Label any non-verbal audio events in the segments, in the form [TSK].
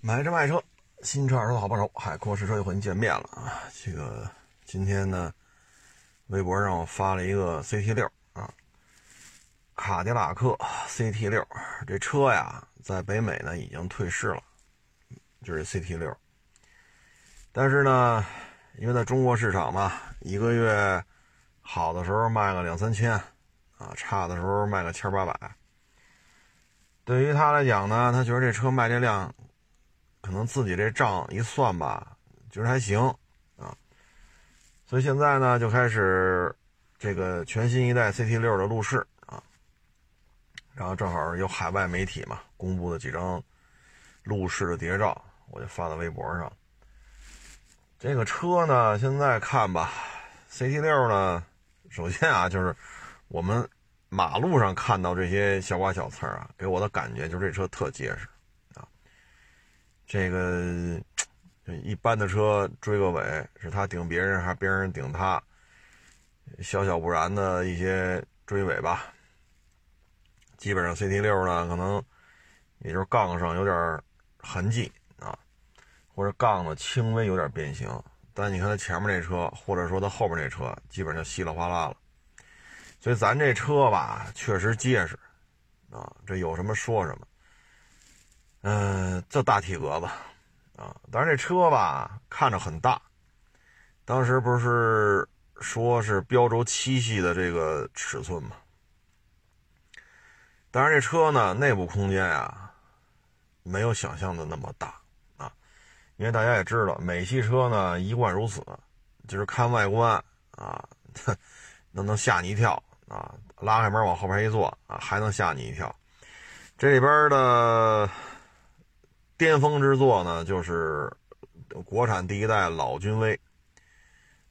买车卖车，新车二手的好帮手，海阔试车又和您见面了啊！这个今天呢，微博上我发了一个 CT 六啊，卡迪拉克 CT 六这车呀，在北美呢已经退市了，就是 CT 六。但是呢，因为在中国市场嘛，一个月好的时候卖个两三千啊，差的时候卖个千八百。对于他来讲呢，他觉得这车卖这辆。可能自己这账一算吧，觉得还行啊，所以现在呢就开始这个全新一代 CT 六的路试啊，然后正好有海外媒体嘛公布的几张路试的谍照，我就发到微博上。这个车呢，现在看吧，CT 六呢，首先啊就是我们马路上看到这些小刮小刺啊，给我的感觉就是这车特结实。这个一般的车追个尾，是他顶别人还是别人顶他？小小不然的一些追尾吧。基本上 CT 六呢，可能也就是杠上有点痕迹啊，或者杠子轻微有点变形。但你看它前面那车，或者说它后边那车，基本上就稀里哗啦了。所以咱这车吧，确实结实啊，这有什么说什么。嗯，这大体格子啊，但是这车吧看着很大。当时不是说是标轴七系的这个尺寸吗？当然，这车呢内部空间呀没有想象的那么大啊，因为大家也知道，美系车呢一贯如此，就是看外观啊，[LAUGHS] 能能吓你一跳啊，拉开门往后边一坐啊，还能吓你一跳。这里边的。巅峰之作呢，就是国产第一代老君威，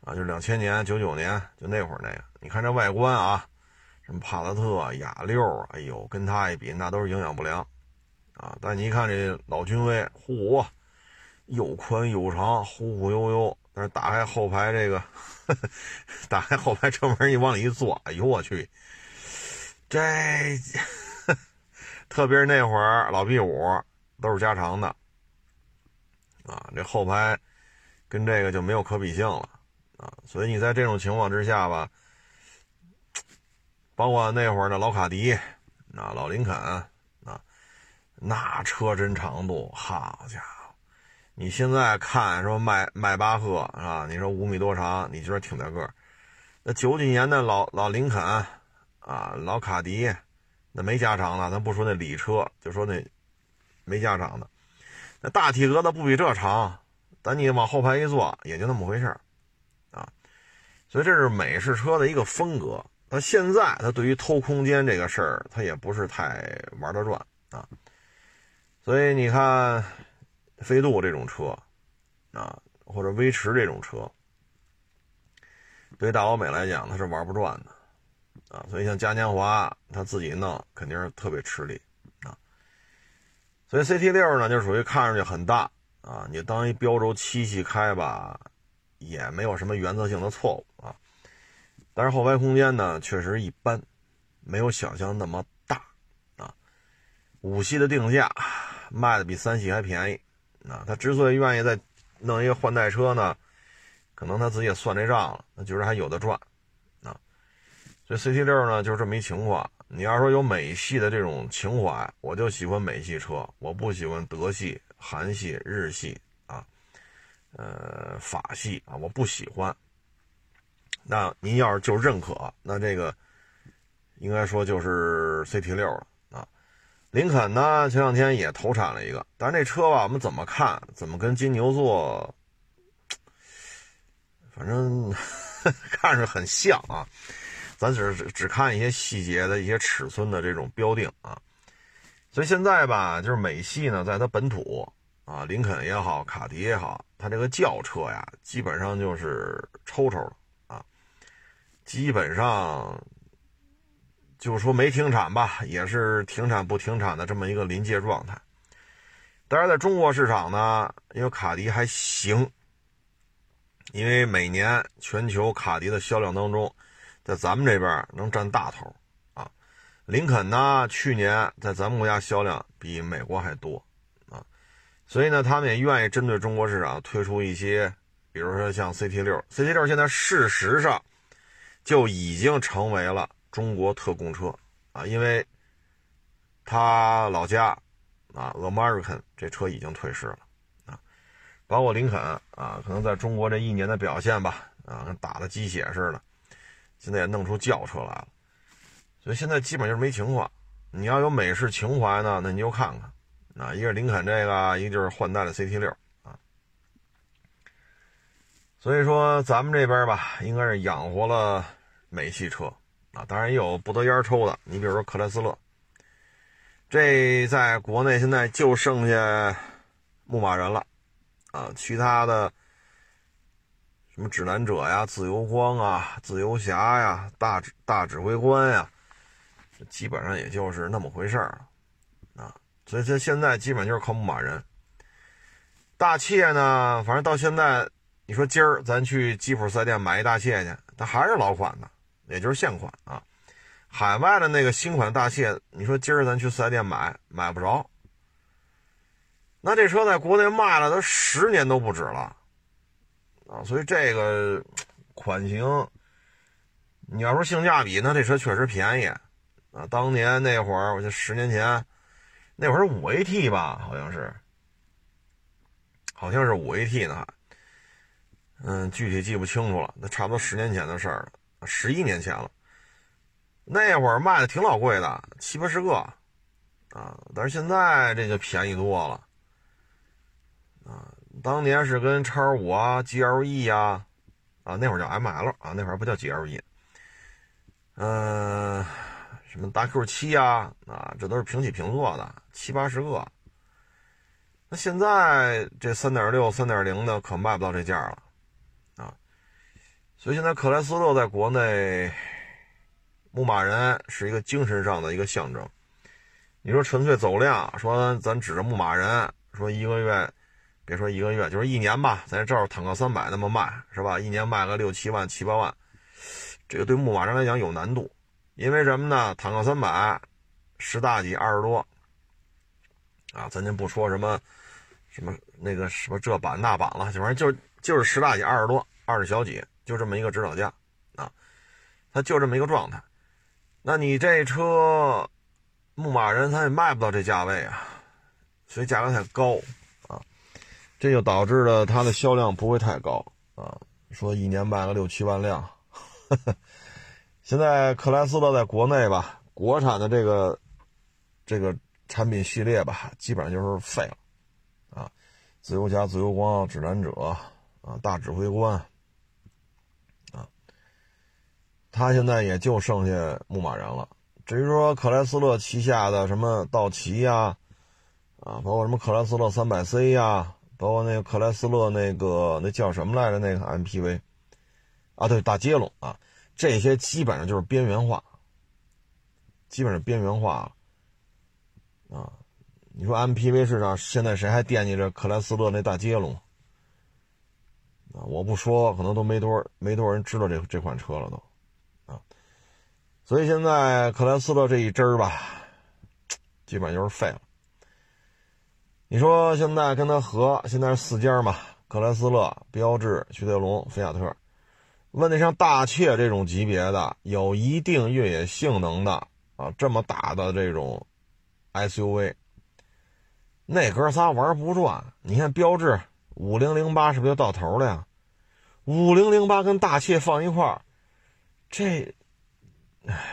啊，就是两千年、九九年就那会儿那个。你看这外观啊，什么帕萨特、雅六，哎呦，跟它一比，那都是营养不良，啊。但你一看这老君威，呼，又宽又长，忽忽悠悠。但是打开后排这个，[LAUGHS] 打开后排车门一往里一坐，哎呦我去，这，[LAUGHS] 特别是那会儿老 B 五。都是加长的，啊，这后排跟这个就没有可比性了，啊，所以你在这种情况之下吧，包括那会儿的老卡迪，啊，老林肯，啊，那车身长度，好家伙，你现在看说迈迈巴赫啊，你说五米多长，你觉得挺大个儿，那九几年的老老林肯，啊，老卡迪，那没加长了，咱不说那礼车，就说那。没加长的，那大体格子不比这长，等你往后排一坐，也就那么回事啊。所以这是美式车的一个风格。它现在它对于偷空间这个事儿，它也不是太玩得转啊。所以你看，飞度这种车啊，或者威驰这种车，对大欧美来讲，它是玩不转的啊。所以像嘉年华，他自己弄肯定是特别吃力。所以 CT 六呢，就属于看上去很大啊，你当一标轴七系开吧，也没有什么原则性的错误啊。但是后排空间呢，确实一般，没有想象那么大啊。五系的定价卖的比三系还便宜啊。他之所以愿意再弄一个换代车呢，可能他自己也算这账了，他觉得还有的赚啊。所以 CT 六呢，就是这么一情况。你要说有美系的这种情怀，我就喜欢美系车，我不喜欢德系、韩系、日系啊，呃，法系啊，我不喜欢。那您要是就认可，那这个应该说就是 CT 六了啊。林肯呢，前两天也投产了一个，但是那车吧，我们怎么看，怎么跟金牛座，反正 [LAUGHS] 看着很像啊。咱只是只看一些细节的一些尺寸的这种标定啊，所以现在吧，就是美系呢，在它本土啊，林肯也好，卡迪也好，它这个轿车呀，基本上就是抽抽了啊，基本上就说没停产吧，也是停产不停产的这么一个临界状态。但是在中国市场呢，因为卡迪还行，因为每年全球卡迪的销量当中。在咱们这边能占大头，啊，林肯呢，去年在咱们国家销量比美国还多，啊，所以呢，他们也愿意针对中国市场推出一些，比如说像 CT 六，CT 六现在事实上就已经成为了中国特供车啊，因为他老家啊，American 这车已经退市了啊，包括林肯啊，可能在中国这一年的表现吧，啊，跟打了鸡血似的，现在也弄出轿车来了，所以现在基本就是没情况。你要有美式情怀呢，那你就看看。啊，一个林肯这个，一个就是换代的 CT 六啊，所以说咱们这边吧，应该是养活了美系车。啊，当然也有不得烟抽的，你比如说克莱斯勒，这在国内现在就剩下牧马人了。啊，其他的什么指南者呀、自由光啊、自由侠呀、大大指挥官呀，基本上也就是那么回事儿啊。所以这现在基本就是靠牧马人。大切呢，反正到现在，你说今儿咱去吉普四 S 店买一大切去，它还是老款的，也就是现款啊。海外的那个新款大切，你说今儿咱去四 S 店买，买不着。那这车在国内卖了，都十年都不止了啊。所以这个款型，你要说性价比，那这车确实便宜啊。当年那会儿，我就十年前。那会儿五 AT 吧，好像是，好像是五 AT 呢，嗯，具体记不清楚了。那差不多十年前的事儿了，十一年前了。那会儿卖的挺老贵的，七八十个啊，但是现在这就便宜多了。当年是跟叉五啊、GLE 呀，啊，那会儿叫 ML 啊，那会儿不叫 GLE，嗯。什么大 Q 七啊，啊，这都是平起平坐的，七八十个。那现在这三点六、三点零的可卖不到这价了，啊，所以现在克莱斯勒在国内，牧马人是一个精神上的一个象征。你说纯粹走量，说咱指着牧马人，说一个月，别说一个月，就是一年吧，咱照着坦克三百那么卖，是吧？一年卖个六七万、七八万，这个对牧马人来讲有难度。因为什么呢？坦克三百，十大几二十多，啊，咱就不说什么，什么那个什么这版那版了，反正就就是十大几二十多，二十小几，就这么一个指导价，啊，它就这么一个状态。那你这车，牧马人它也卖不到这价位啊，所以价格太高，这就导致了它的销量不会太高啊。说一年卖个六七万辆。呵呵现在克莱斯勒在国内吧，国产的这个这个产品系列吧，基本上就是废了，啊，自由侠、自由光、指南者啊，大指挥官啊，他现在也就剩下牧马人了。至于说克莱斯勒旗下的什么道奇呀，啊，包括什么克莱斯勒三百 C 呀，包括那个克莱斯勒那个那叫什么来着？那个 MPV 啊，对，大接龙啊。这些基本上就是边缘化，基本上边缘化了啊！你说 MPV 市场现在谁还惦记着克莱斯勒那大接龙啊？我不说，可能都没多没多少人知道这这款车了都啊！所以现在克莱斯勒这一支儿吧，基本上就是废了。你说现在跟他合，现在是四家嘛？克莱斯勒、标致、雪铁龙、菲亚特。问题像大切这种级别的，有一定越野性能的啊，这么大的这种 SUV，那哥仨玩不转。你看标致五零零八是不是就到头了呀？五零零八跟大切放一块儿，这，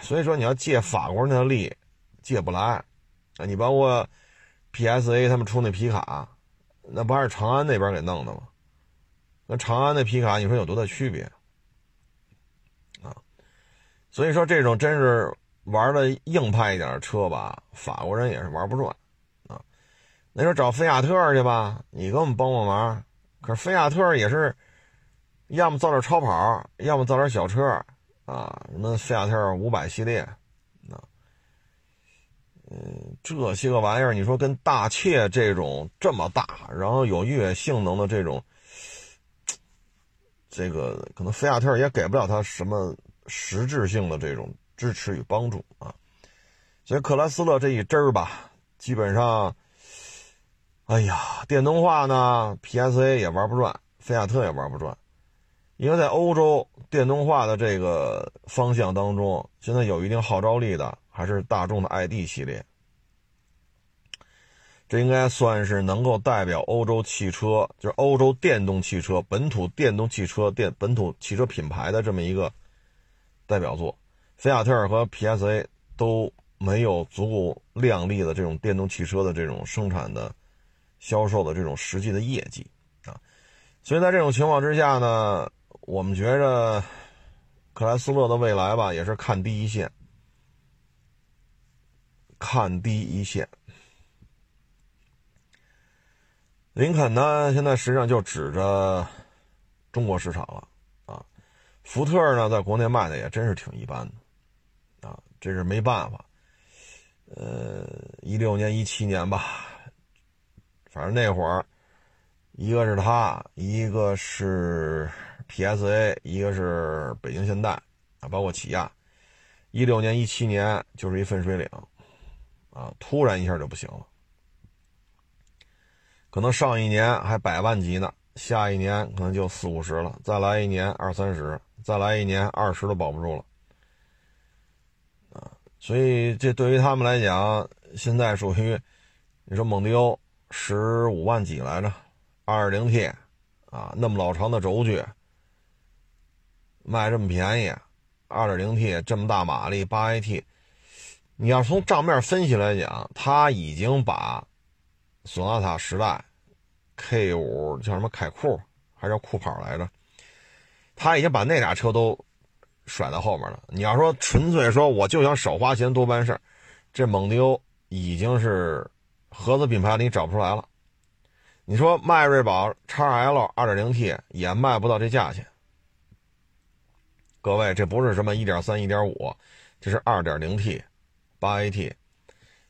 所以说你要借法国人的力，借不来啊。你包括 PSA 他们出那皮卡，那不还是长安那边给弄的吗？那长安那皮卡，你说有多大区别？啊所以说，这种真是玩的硬派一点的车吧，法国人也是玩不转，啊。那时候找菲亚特去吧，你给我们帮帮忙。可是菲亚特也是，要么造点超跑，要么造点小车，啊，什么菲亚特五百系列，嗯，这些个玩意儿，你说跟大切这种这么大，然后有越野性能的这种，这个可能菲亚特也给不了他什么。实质性的这种支持与帮助啊，所以克莱斯勒这一支儿吧，基本上哎呀，电动化呢，PSA 也玩不转，菲亚特也玩不转，因为在欧洲电动化的这个方向当中，现在有一定号召力的还是大众的 ID 系列。这应该算是能够代表欧洲汽车，就是欧洲电动汽车、本土电动汽车、电本土汽车品牌的这么一个代表作。菲亚特和 PSA 都没有足够亮丽的这种电动汽车的这种生产的、销售的这种实际的业绩啊。所以在这种情况之下呢，我们觉着克莱斯勒的未来吧，也是看第一线，看低一线。林肯呢，现在实际上就指着中国市场了啊。福特呢，在国内卖的也真是挺一般的啊，这是没办法。呃，一六年、一七年吧，反正那会儿，一个是他，一个是 PSA，一个是北京现代啊，包括起亚。一六年、一七年就是一分水岭啊，突然一下就不行了。可能上一年还百万级呢，下一年可能就四五十了，再来一年二三十，再来一年二十都保不住了，啊！所以这对于他们来讲，现在属于你说蒙迪欧十五万几来着，二零 T，啊，那么老长的轴距，卖这么便宜，二点零 T 这么大马力，八 AT，你要从账面分析来讲，他已经把。索纳塔时代，K 五叫什么凯酷，还是叫酷跑来着？他已经把那俩车都甩在后面了。你要说纯粹说我就想少花钱多办事，这蒙迪欧已经是合资品牌里找不出来了。你说迈锐宝 XL 2.0T 也卖不到这价钱。各位，这不是什么1.3、1.5，这是 2.0T，八 AT，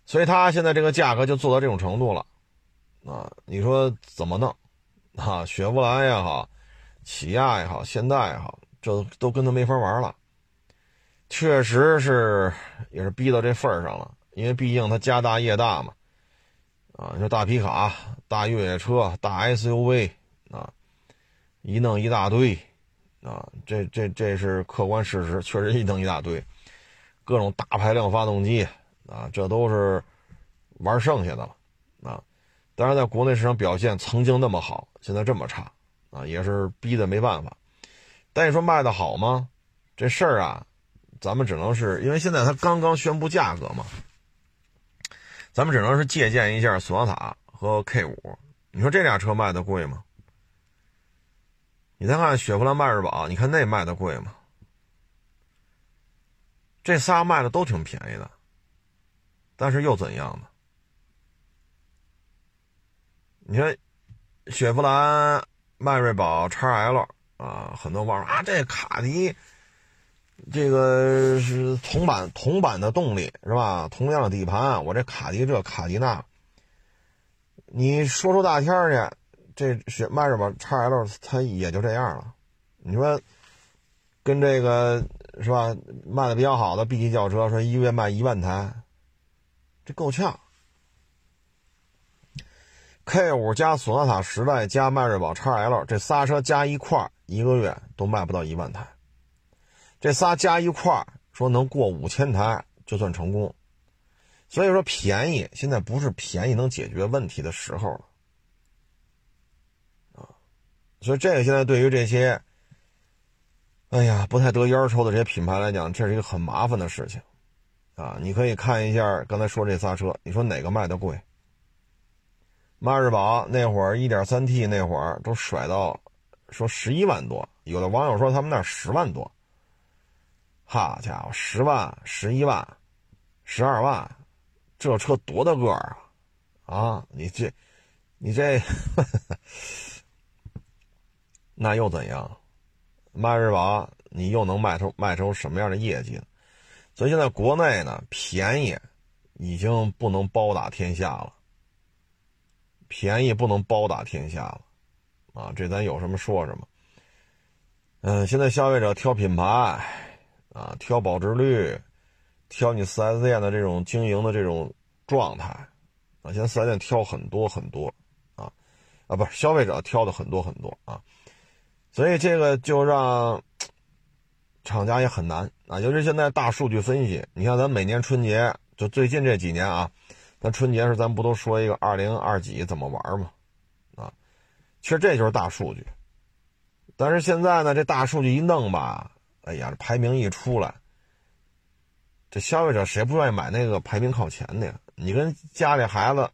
所以它现在这个价格就做到这种程度了。啊，你说怎么弄？啊，雪佛兰也好，起亚也好，现代也好，这都跟他没法玩了。确实是，也是逼到这份上了。因为毕竟他家大业大嘛。啊，你说大皮卡、大越野车、大 SUV 啊，一弄一大堆。啊，这这这是客观事实，确实一弄一大堆，各种大排量发动机啊，这都是玩剩下的了。啊。当然，在国内市场表现曾经那么好，现在这么差，啊，也是逼的没办法。但你说卖的好吗？这事儿啊，咱们只能是因为现在它刚刚宣布价格嘛，咱们只能是借鉴一下索纳塔和 K 五。你说这俩车卖的贵吗？你再看雪佛兰、迈锐宝，你看那卖的贵吗？这仨卖的都挺便宜的，但是又怎样呢？你说，雪佛兰、迈锐宝、x L 啊，很多网友啊，这卡迪，这个是同版同版的动力是吧？同样的底盘，我这卡迪这卡迪那，你说出大天去，这雪迈锐宝 x L 它也就这样了。你说，跟这个是吧？卖的比较好的 B 级轿车，说一个月卖一万台，这够呛。K 五加索纳塔时代加迈锐宝 x L 这仨车加一块一个月都卖不到一万台。这仨加一块说能过五千台就算成功。所以说便宜现在不是便宜能解决问题的时候了啊！所以这个现在对于这些，哎呀不太得烟抽的这些品牌来讲，这是一个很麻烦的事情啊！你可以看一下刚才说这仨车，你说哪个卖的贵？迈锐宝那会儿一点三 T 那会儿都甩到说十一万多，有的网友说他们那十万多。好家伙，十万、十一万、十二万，这车多大个儿啊？啊，你这，你这，[LAUGHS] 那又怎样？迈锐宝你又能卖出卖出什么样的业绩呢？所以现在国内呢，便宜已经不能包打天下了。便宜不能包打天下了，啊，这咱有什么说什么。嗯，现在消费者挑品牌，啊，挑保值率，挑你四 S 店的这种经营的这种状态，啊，现在四 S 店挑很多很多，啊啊，不是消费者挑的很多很多啊，所以这个就让 [TSK] 厂家也很难啊。尤其现在大数据分析，你看咱每年春节，就最近这几年啊，咱春节时咱不都说一个二零二几怎么玩吗？啊，其实这就是大数据。但是现在呢，这大数据一弄吧，哎呀，这排名一出来，这消费者谁不愿意买那个排名靠前的呀？你跟家里孩子。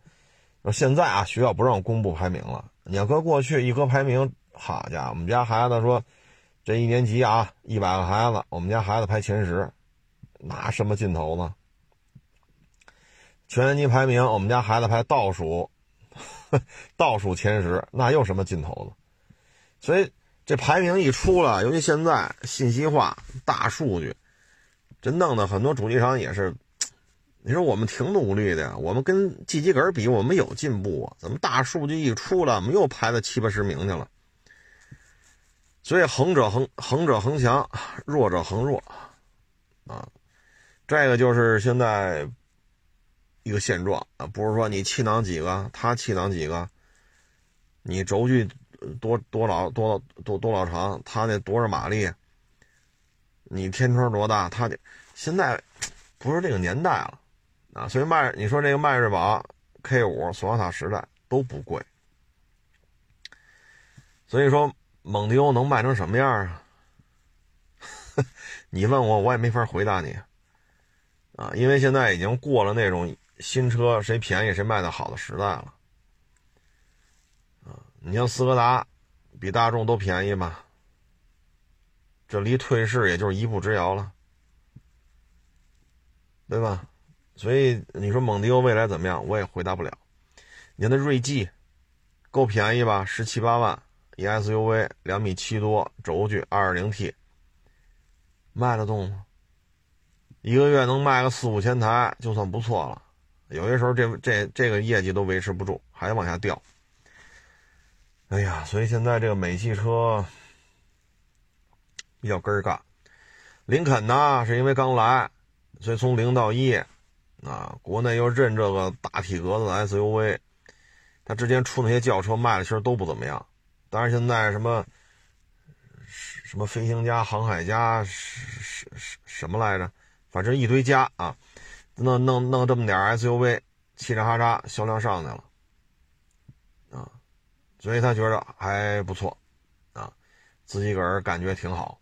现在啊，学校不让公布排名了。你要搁过去一搁排名，好家伙，我们家孩子说，这一年级啊，一百个孩子，我们家孩子排前十，拿什么劲头呢？全年级排名，我们家孩子排倒数，[LAUGHS] 倒数前十，那又什么劲头呢？所以这排名一出来，尤其现在信息化、大数据，这弄得很多主机厂也是。[TSK] 你说我们挺努力的呀，我们跟季吉格比，我们有进步啊？怎么大数据一出来，我们又排到七八十名去了？所以横者恒横者恒强，弱者恒弱啊！这个就是现在一个现状啊，不是说你气囊几个，他气囊几个，你轴距多多老多多多老长，他那多少马力，你天窗多大，他得现在不是这个年代了。啊，所以迈你说这个迈锐宝 K 五、索纳塔时代都不贵，所以说蒙迪欧能卖成什么样啊？[LAUGHS] 你问我，我也没法回答你啊，因为现在已经过了那种新车谁便宜谁卖的好的时代了啊。你像斯柯达，比大众都便宜吧？这离退市也就是一步之遥了，对吧？所以你说蒙迪欧未来怎么样？我也回答不了。你看那锐际，够便宜吧？十七八万一 SUV，两米七多，轴距二点零 T，卖得动吗？一个月能卖个四五千台就算不错了。有些时候这这这个业绩都维持不住，还往下掉。哎呀，所以现在这个美系车比较根儿干。林肯呢，是因为刚来，所以从零到一。啊，国内又认这个大体格子的 SUV，他之前出那些轿车卖的其实都不怎么样。但是现在什么什么飞行家、航海家，什什什么来着？反正一堆家啊，弄弄弄这么点 SUV，嘁哩哈喳销量上去了啊，所以他觉得还不错啊，自己个人感觉挺好。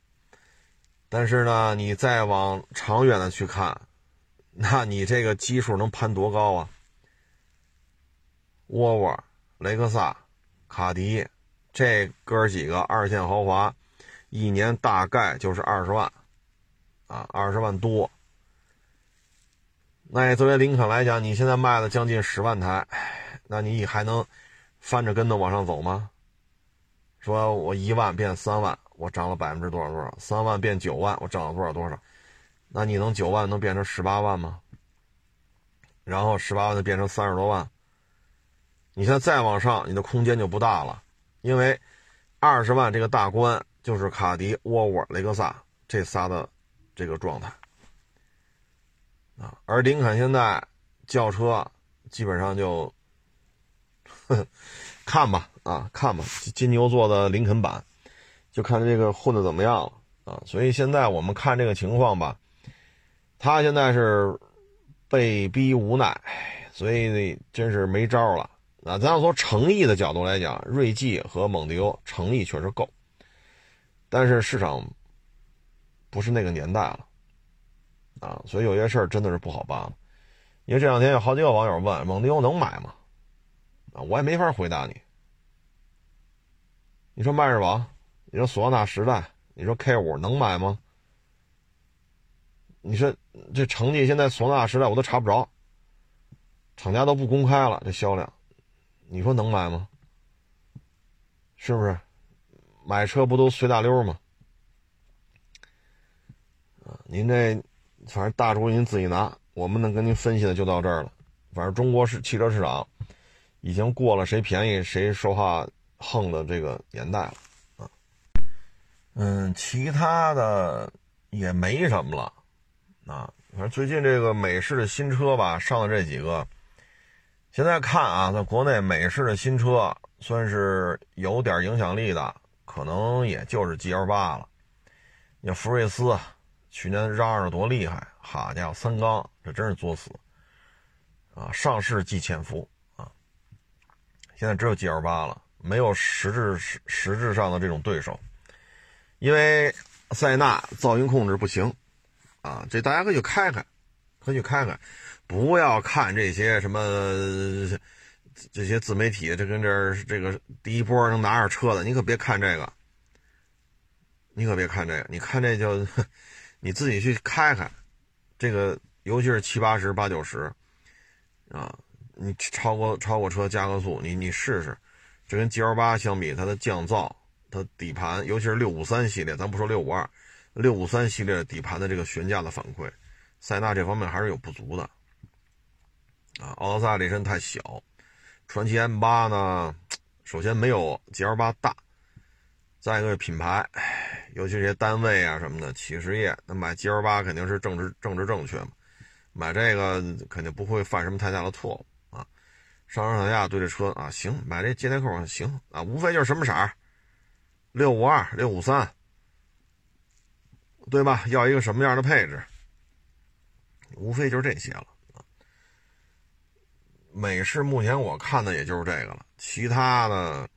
但是呢，你再往长远的去看。那你这个基数能攀多高啊？沃尔沃、雷克萨、卡迪，这哥几个二线豪华，一年大概就是二十万，啊，二十万多。那也作为林肯来讲，你现在卖了将近十万台，那你还能翻着跟头往上走吗？说我一万变三万，我涨了百分之多少多少？三万变九万，我涨了多少多少？那你能九万能变成十八万吗？然后十八万就变成三十多万。你现在再往上，你的空间就不大了，因为二十万这个大关就是卡迪、沃尔沃、雷克萨这仨的这个状态啊。而林肯现在轿车基本上就 [LAUGHS] 看吧啊，看吧，金牛座的林肯版，就看这个混的怎么样了啊。所以现在我们看这个情况吧。他现在是被逼无奈，所以那真是没招了。啊，咱要从诚意的角度来讲，锐际和蒙迪欧诚意确实够，但是市场不是那个年代了，啊，所以有些事儿真的是不好办了。因为这两天有好几个网友问蒙迪欧能买吗？啊，我也没法回答你。你说迈锐宝，你说索纳时代，你说 K 五能买吗？你说这成绩现在索纳时代我都查不着，厂家都不公开了这销量，你说能买吗？是不是？买车不都随大溜吗？啊，您这反正大主意您自己拿，我们能跟您分析的就到这儿了。反正中国是汽车市场已经过了谁便宜谁说话横的这个年代了啊。嗯，其他的也没什么了。啊，反正最近这个美式的新车吧，上的这几个，现在看啊，在国内美式的新车算是有点影响力的，可能也就是 G L 八了。你福睿斯去年嚷嚷多厉害，好家伙，三缸这真是作死啊！上市即潜伏啊！现在只有 G L 八了，没有实质实实质上的这种对手，因为塞纳噪音控制不行啊！这大家可以去开开，可以去开开，不要看这些什么这些自媒体，这跟这儿这个第一波能拿着车的，你可别看这个。你可别看这个，你看这就，[LAUGHS] 你自己去开开，这个尤其是七八十、八九十，啊，你超过超过车加个速，你你试试，这跟 G L 八相比，它的降噪、它底盘，尤其是六五三系列，咱不说六五二，六五三系列底盘的这个悬架的反馈，塞纳这方面还是有不足的，啊，奥德赛这身太小，传祺 M 八呢，首先没有 G L 八大，再一个品牌。尤其这些单位啊什么的，企事业，那买 G L 八肯定是政治政治正确嘛，买这个肯定不会犯什么太大的错误啊。上上下下对这车啊，行，买这接待扣行啊，无非就是什么色儿，六五二、六五三，对吧？要一个什么样的配置？无非就是这些了。美式目前我看的也就是这个了，其他的。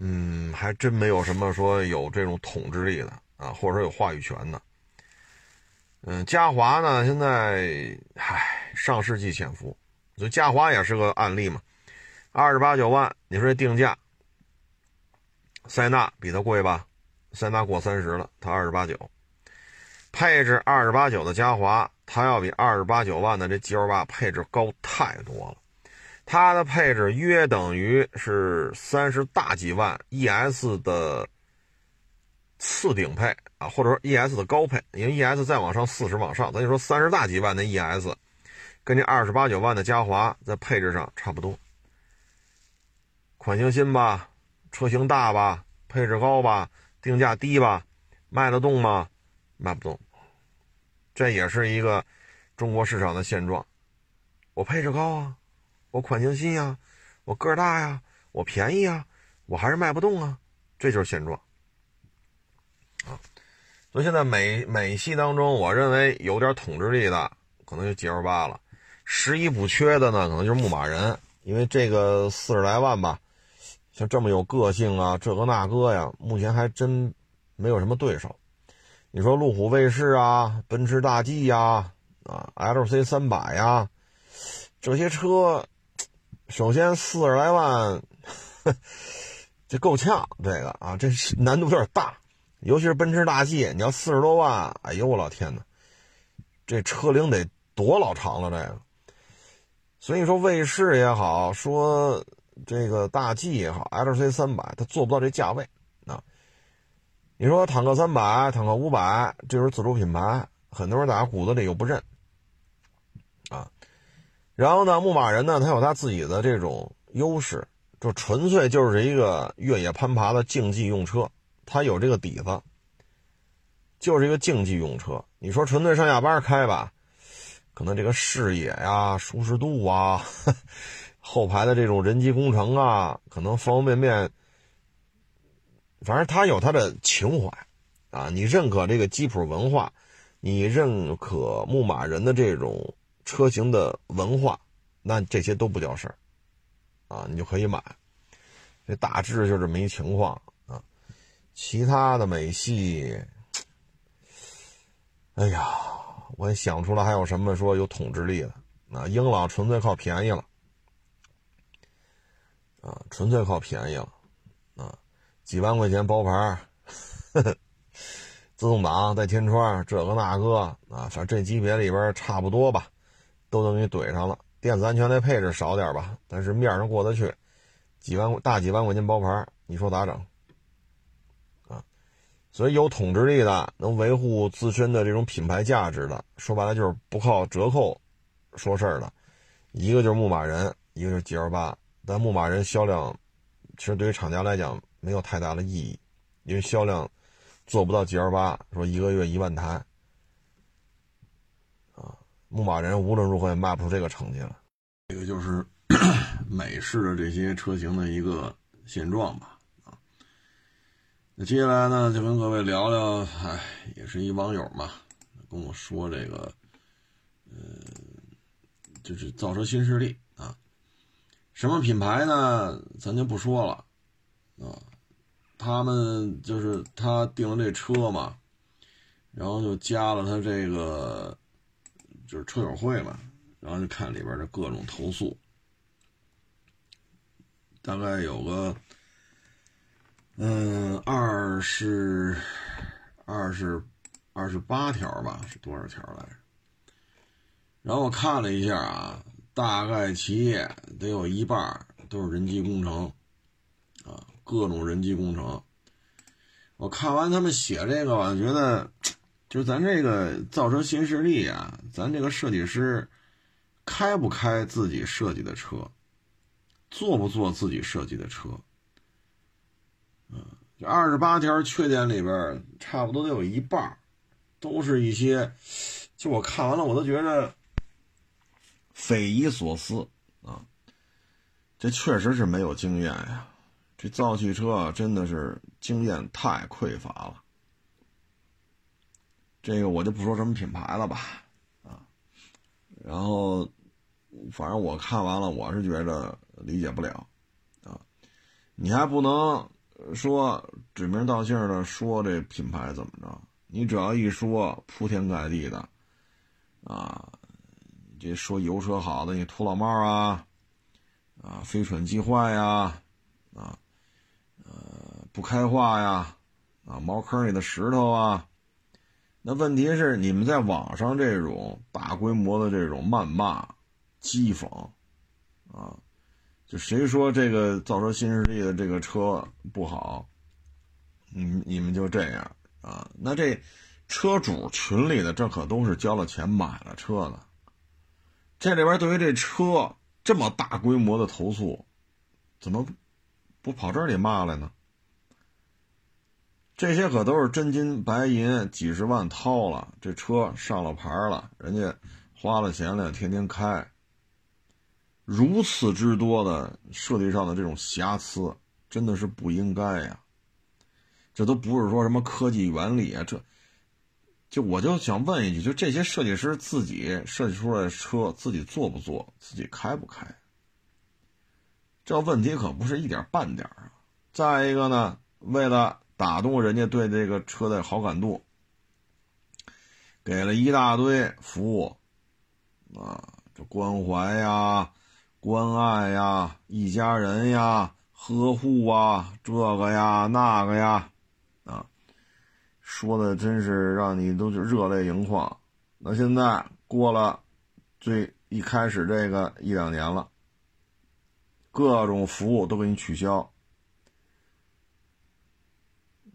嗯，还真没有什么说有这种统治力的啊，或者说有话语权的。嗯，嘉华呢，现在唉，上世纪潜伏，所以嘉华也是个案例嘛。二十八九万，你说这定价，塞纳比它贵吧？塞纳过三十了，它二十八九，配置二十八九的嘉华，它要比二十八九万的这 G L 八配置高太多了。它的配置约等于是三十大几万 ES 的次顶配啊，或者说 ES 的高配，因为 ES 再往上四十往上，咱就说三十大几万的 ES，跟这二十八九万的嘉华在配置上差不多。款型新吧，车型大吧，配置高吧，定价低吧，卖得动吗？卖不动。这也是一个中国市场的现状。我配置高啊。我款型新呀，我个儿大呀，我便宜呀，我还是卖不动啊，这就是现状啊。所以现在美美系当中，我认为有点统治力的，可能就 G L 八了。十一补缺的呢，可能就是牧马人，因为这个四十来万吧，像这么有个性啊，这个那个呀，目前还真没有什么对手。你说路虎卫士啊，奔驰大 G 呀，啊，L C 三百呀，这些车。首先四十来万，这够呛。这个啊，这难度有点大，尤其是奔驰大 G，你要四十多万，哎呦我老天呐，这车龄得多老长了这个。所以说卫士也好，说这个大 G 也好，LC 三百它做不到这价位。你说坦克三百、坦克五百，这是自主品牌，很多人打骨子里又不认啊。然后呢，牧马人呢，它有它自己的这种优势，就纯粹就是一个越野攀爬的竞技用车，它有这个底子，就是一个竞技用车。你说纯粹上下班开吧，可能这个视野呀、舒适度啊、[LAUGHS] 后排的这种人机工程啊，可能方方面面，反正他有他的情怀啊。你认可这个吉普文化，你认可牧马人的这种。车型的文化，那这些都不叫事儿，啊，你就可以买。这大致就这么一情况啊。其他的美系，哎呀，我也想出来还有什么说有统治力的。啊，英朗纯粹靠便宜了，啊，纯粹靠便宜了，几万块钱包牌，自动挡带天窗，这个那个啊，反正这级别里边差不多吧。都能给你怼上了，电子安全类配置少点吧，但是面上过得去，几万大几万块钱包牌，你说咋整？啊，所以有统治力的，能维护自身的这种品牌价值的，说白了就是不靠折扣说事儿的，一个就是牧马人，一个就是 G L 八，但牧马人销量其实对于厂家来讲没有太大的意义，因为销量做不到 G L 八，说一个月一万台。啊牧马人无论如何也卖不出这个成绩了。这个就是 [COUGHS] 美式的这些车型的一个现状吧。啊，那接下来呢，就跟各位聊聊，哎，也是一网友嘛，跟我说这个，呃，就是造车新势力啊，什么品牌呢？咱就不说了啊。他们就是他订了这车嘛，然后就加了他这个，就是车友会嘛，然后就看里边的各种投诉，大概有个，嗯，二十，二十，二十八条吧，是多少条来着？然后我看了一下啊，大概企业得有一半都是人机工程。各种人机工程，我看完他们写这个我，觉得 [TSK] 就咱这个造车新势力啊，咱这个设计师开不开自己设计的车，做不做自己设计的车，嗯，二十八条缺点里边，差不多得有一半都是一些，就我看完了，我都觉得匪夷所思啊，这确实是没有经验呀。这造汽车啊，真的是经验太匮乏了。这个我就不说什么品牌了吧，啊，然后反正我看完了，我是觉着理解不了，啊，你还不能说指名道姓的说这品牌怎么着，你只要一说铺天盖地的，啊，这说油车好的，你土老帽啊，啊，飞蠢机坏呀，啊。不开化呀，啊，茅坑里的石头啊，那问题是你们在网上这种大规模的这种谩骂、讥讽，啊，就谁说这个造车新势力的这个车不好，你你们就这样啊？那这车主群里的这可都是交了钱买了车的，这里边对于这车这么大规模的投诉，怎么不跑这里骂来呢？这些可都是真金白银，几十万掏了，这车上了牌了，人家花了钱了，天天开。如此之多的设计上的这种瑕疵，真的是不应该呀。这都不是说什么科技原理啊，这就我就想问一句，就这些设计师自己设计出来的车，自己做不做，自己开不开？这问题可不是一点半点啊。再一个呢，为了打动人家对这个车的好感度，给了一大堆服务，啊，这关怀呀、关爱呀、一家人呀、呵护啊，这个呀、那个呀，啊，说的真是让你都就热泪盈眶。那现在过了最一开始这个一两年了，各种服务都给你取消。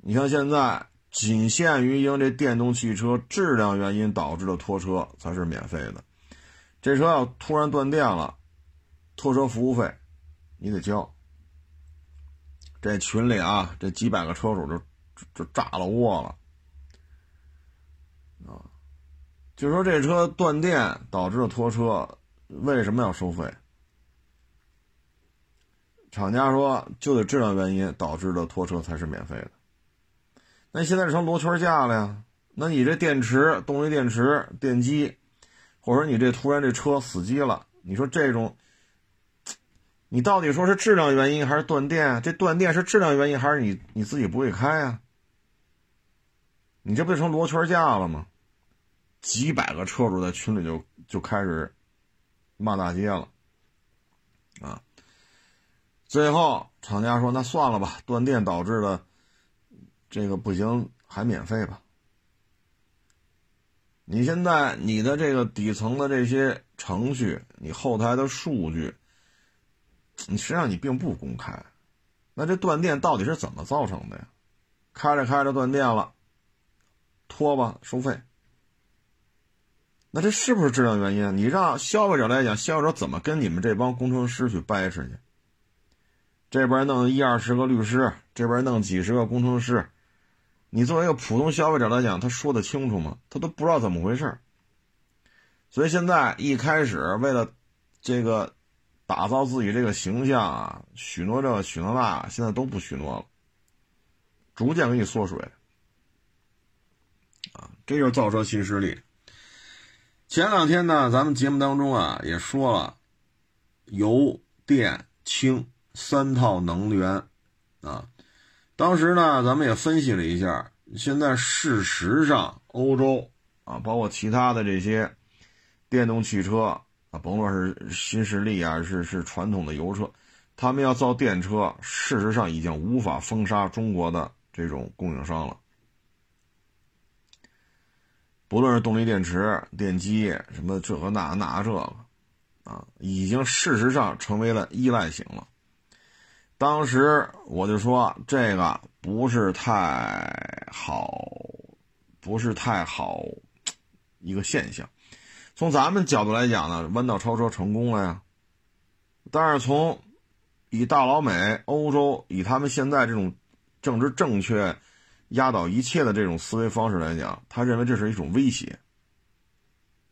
你看，现在仅限于因为这电动汽车质量原因导致的拖车才是免费的。这车要突然断电了，拖车服务费你得交。这群里啊，这几百个车主就就炸了窝了啊！就说这车断电导致的拖车为什么要收费？厂家说就得质量原因导致的拖车才是免费的。那现在成罗圈架了呀？那你这电池、动力电池、电机，或者你这突然这车死机了，你说这种，你到底说是质量原因还是断电？这断电是质量原因还是你你自己不会开呀？你这不就成罗圈架了吗？几百个车主在群里就就开始骂大街了，啊！最后厂家说：“那算了吧，断电导致的。”这个不行，还免费吧？你现在你的这个底层的这些程序，你后台的数据，你实际上你并不公开。那这断电到底是怎么造成的呀？开着开着断电了，拖吧收费。那这是不是质量原因？你让消费者来讲，消费者怎么跟你们这帮工程师去掰扯去？这边弄一二十个律师，这边弄几十个工程师。你作为一个普通消费者来讲，他说得清楚吗？他都不知道怎么回事所以现在一开始为了这个打造自己这个形象啊，许诺这许诺那，现在都不许诺了，逐渐给你缩水。啊，这就是造车新势力。前两天呢，咱们节目当中啊也说了，油电氢三套能源啊。当时呢，咱们也分析了一下，现在事实上，欧洲啊，包括其他的这些电动汽车啊，甭管是新势力啊，是是传统的油车，他们要造电车，事实上已经无法封杀中国的这种供应商了。不论是动力电池、电机什么这个那那这个，啊，已经事实上成为了依赖型了。当时我就说这个不是太好，不是太好一个现象。从咱们角度来讲呢，弯道超车成功了呀。但是从以大老美、欧洲以他们现在这种政治正确、压倒一切的这种思维方式来讲，他认为这是一种威胁，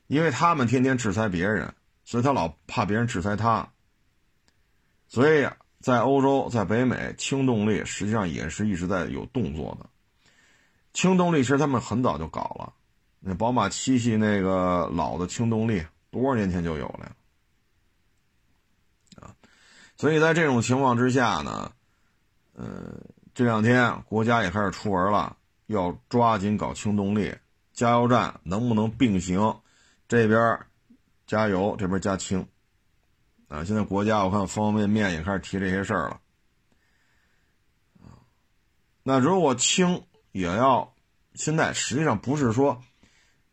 因为他们天天制裁别人，所以他老怕别人制裁他，所以。在欧洲，在北美，轻动力实际上也是一直在有动作的。轻动力其实他们很早就搞了，那宝马七系那个老的轻动力，多少年前就有了呀？啊，所以在这种情况之下呢，呃，这两天国家也开始出文了，要抓紧搞轻动力，加油站能不能并行？这边加油，这边加氢。啊，现在国家我看方方面面也开始提这些事儿了，那如果氢也要，现在实际上不是说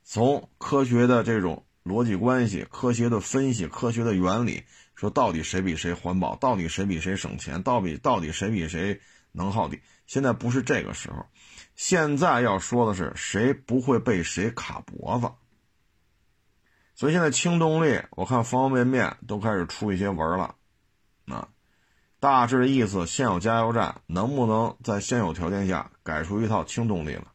从科学的这种逻辑关系、科学的分析、科学的原理说到底谁比谁环保，到底谁比谁省钱，到底到底谁比谁能耗低，现在不是这个时候，现在要说的是谁不会被谁卡脖子。所以现在轻动力，我看方方面面都开始出一些文了，啊，大致的意思，现有加油站能不能在现有条件下改出一套轻动力了？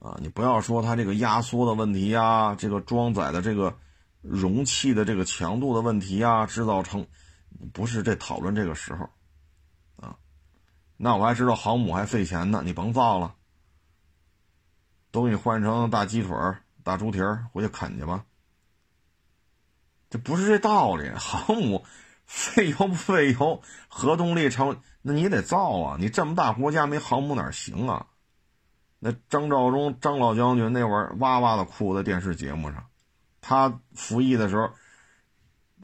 啊，你不要说它这个压缩的问题呀，这个装载的这个容器的这个强度的问题呀，制造成不是这讨论这个时候，啊，那我还知道航母还费钱呢，你甭造了。都给你换成大鸡腿大猪蹄，回去啃去吧。这不是这道理。航母费油不费油，核动力成，那你得造啊！你这么大国家没航母哪行啊？那张召忠张老将军那会儿哇哇的哭在电视节目上，他服役的时候，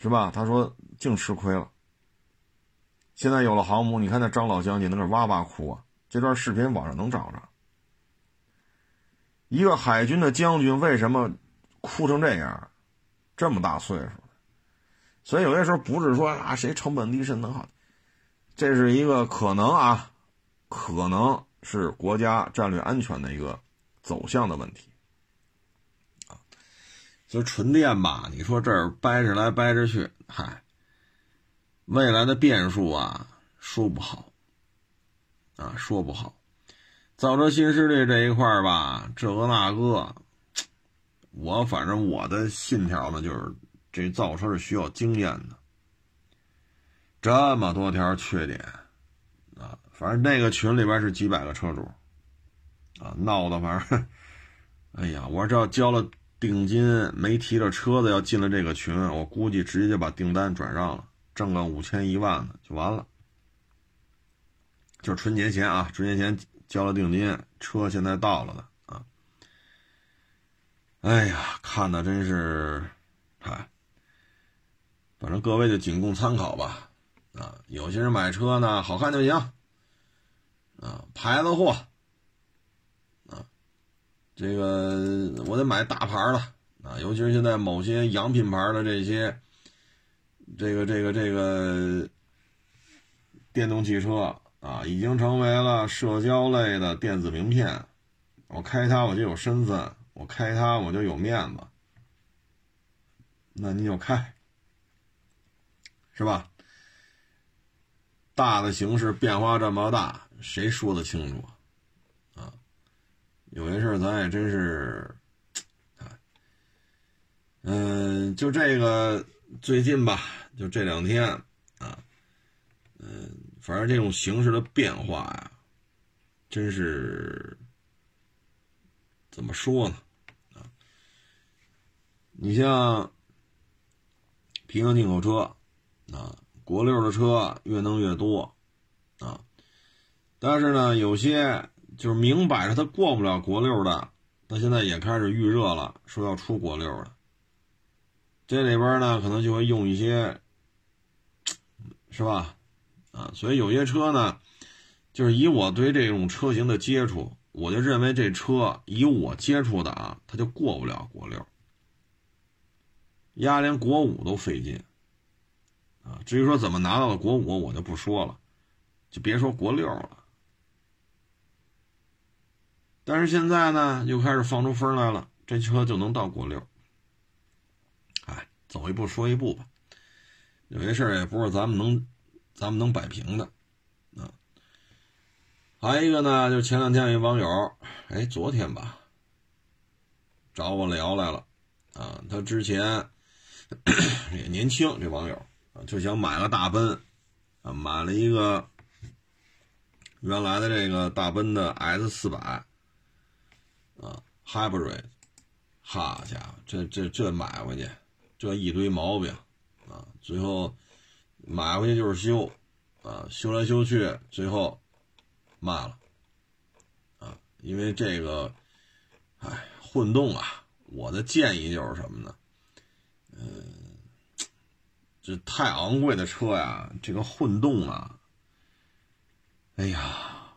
是吧？他说净吃亏了。现在有了航母，你看那张老将军那个哇哇哭啊！这段视频网上能找着。一个海军的将军为什么哭成这样？这么大岁数所以有些时候不是说啊谁成本低谁能好，这是一个可能啊，可能是国家战略安全的一个走向的问题啊。就纯电吧，你说这儿掰着来掰着去，嗨，未来的变数啊，说不好啊，说不好。造车新势力这一块吧，这个那个，我反正我的信条呢，就是这造车是需要经验的。这么多条缺点啊，反正那个群里边是几百个车主啊，闹的反正，[LAUGHS] 哎呀，我这要交了定金，没提着车子要进了这个群，我估计直接就把订单转让了，挣个五千一万的就完了。就是春节前啊，春节前。交了定金，车现在到了呢啊！哎呀，看的真是，嗨，反正各位就仅供参考吧。啊，有些人买车呢，好看就行，啊，牌子货，啊，这个我得买大牌的啊，尤其是现在某些洋品牌的这些，这个这个这个电动汽车。啊，已经成为了社交类的电子名片。我开它我就有身份，我开它我就有面子。那你就开，是吧？大的形势变化这么大，谁说得清楚啊？有些事咱也真是，嗯，就这个最近吧，就这两天啊，嗯，反正这种形势的变化呀，真是怎么说呢？啊，你像平行进口车啊，国六的车越弄越多啊，但是呢，有些就是明摆着他过不了国六的，他现在也开始预热了，说要出国六的。这里边呢，可能就会用一些，是吧？啊，所以有些车呢，就是以我对这种车型的接触，我就认为这车以我接触的啊，它就过不了国六，压连国五都费劲啊。至于说怎么拿到的国五，我就不说了，就别说国六了。但是现在呢，又开始放出风来了，这车就能到国六。哎走一步说一步吧，有些事儿也不是咱们能，咱们能摆平的，啊。还有一个呢，就是前两天有网友，哎，昨天吧，找我聊来了，啊，他之前 [CLEARS THROAT] 也年轻，这网友，就想买个大奔，啊，买了一个原来的这个大奔的 S 四百，啊，Hybrid，好家伙，这这这买回去。这一堆毛病，啊，最后买回去就是修，啊，修来修去，最后卖了，啊，因为这个，哎，混动啊，我的建议就是什么呢？嗯，这太昂贵的车呀，这个混动啊，哎呀，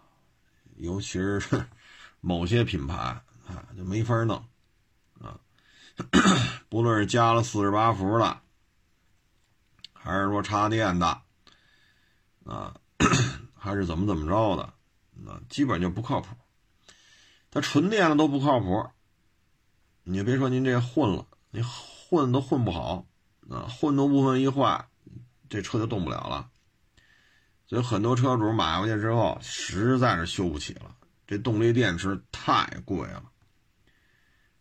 尤其是 [LAUGHS] 某些品牌啊，就没法弄。啊 [COUGHS] 不论是加了四十八伏的，还是说插电的，啊，[CLEARS THROAT] 还是怎么怎么着的，那基本就不靠谱。它纯电的都不靠谱，你就别说您这混了，你混都混不好，啊，混动部分一坏，这车就动不了了。所以很多车主买回去之后，实在是修不起了，这动力电池太贵了。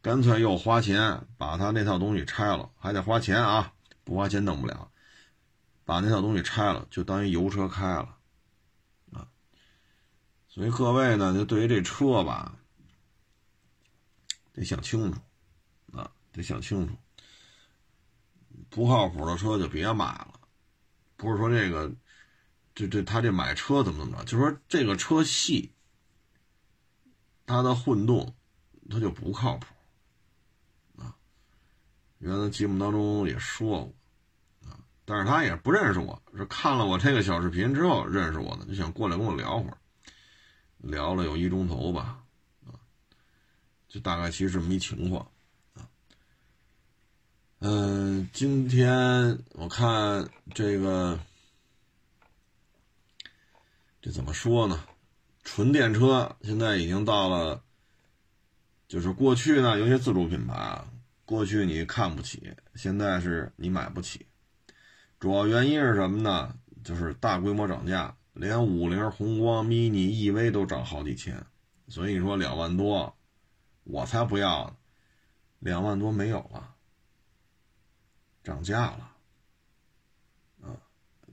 干脆又花钱把他那套东西拆了，还得花钱啊！不花钱弄不了，把那套东西拆了，就当一油车开了，啊！所以各位呢，就对于这车吧，得想清楚，啊，得想清楚，不靠谱的车就别买了。不是说这个，这这他这买车怎么怎么着，就说这个车系，它的混动，它就不靠谱。啊原来节目当中也说过，但是他也不认识我，是看了我这个小视频之后认识我的，就想过来跟我聊会儿，聊了有一钟头吧，啊，就大概其实这么一情况，啊，嗯，今天我看这个，这怎么说呢？纯电车现在已经到了，就是过去呢，有些自主品牌啊。过去你看不起，现在是你买不起，主要原因是什么呢？就是大规模涨价，连五菱宏光、mini、EV 都涨好几千，所以说两万多，我才不要呢，两万多没有了，涨价了，啊，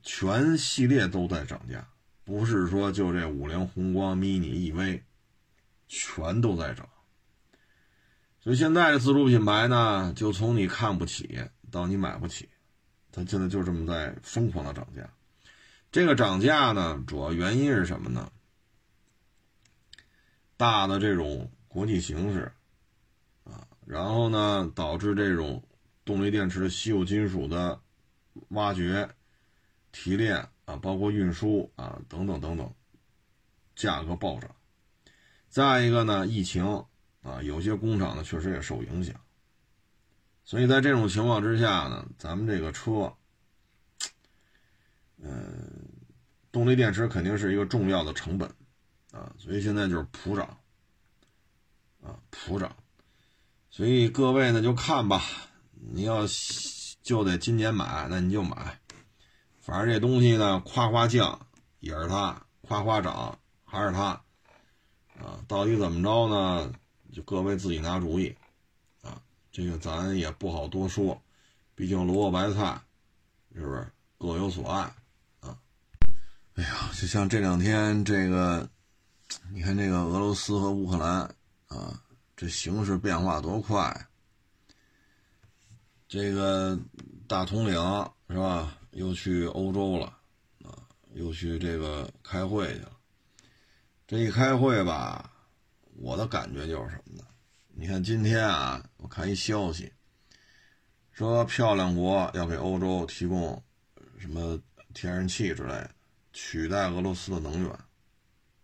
全系列都在涨价，不是说就这五菱宏光、mini、EV，全都在涨。所以现在的自主品牌呢，就从你看不起到你买不起，它现在就这么在疯狂的涨价。这个涨价呢，主要原因是什么呢？大的这种国际形势啊，然后呢，导致这种动力电池的稀有金属的挖掘、提炼啊，包括运输啊等等等等，价格暴涨。再一个呢，疫情。啊，有些工厂呢确实也受影响，所以在这种情况之下呢，咱们这个车，嗯，动力电池肯定是一个重要的成本啊，所以现在就是普涨，啊，普涨，所以各位呢就看吧，你要就得今年买，那你就买，反正这东西呢夸夸降也是它，夸夸涨还是它，啊，到底怎么着呢？就各位自己拿主意，这个咱也不好多说，毕竟萝卜白菜，是不是各有所爱啊？哎呀，就像这两天这个，你看这个俄罗斯和乌克兰啊，这形势变化多快！这个大统领是吧？又去欧洲了啊，又去这个开会去了。这一开会吧，我的感觉就是什么呢？你看今天啊，我看一消息，说漂亮国要给欧洲提供什么天然气之类的，取代俄罗斯的能源，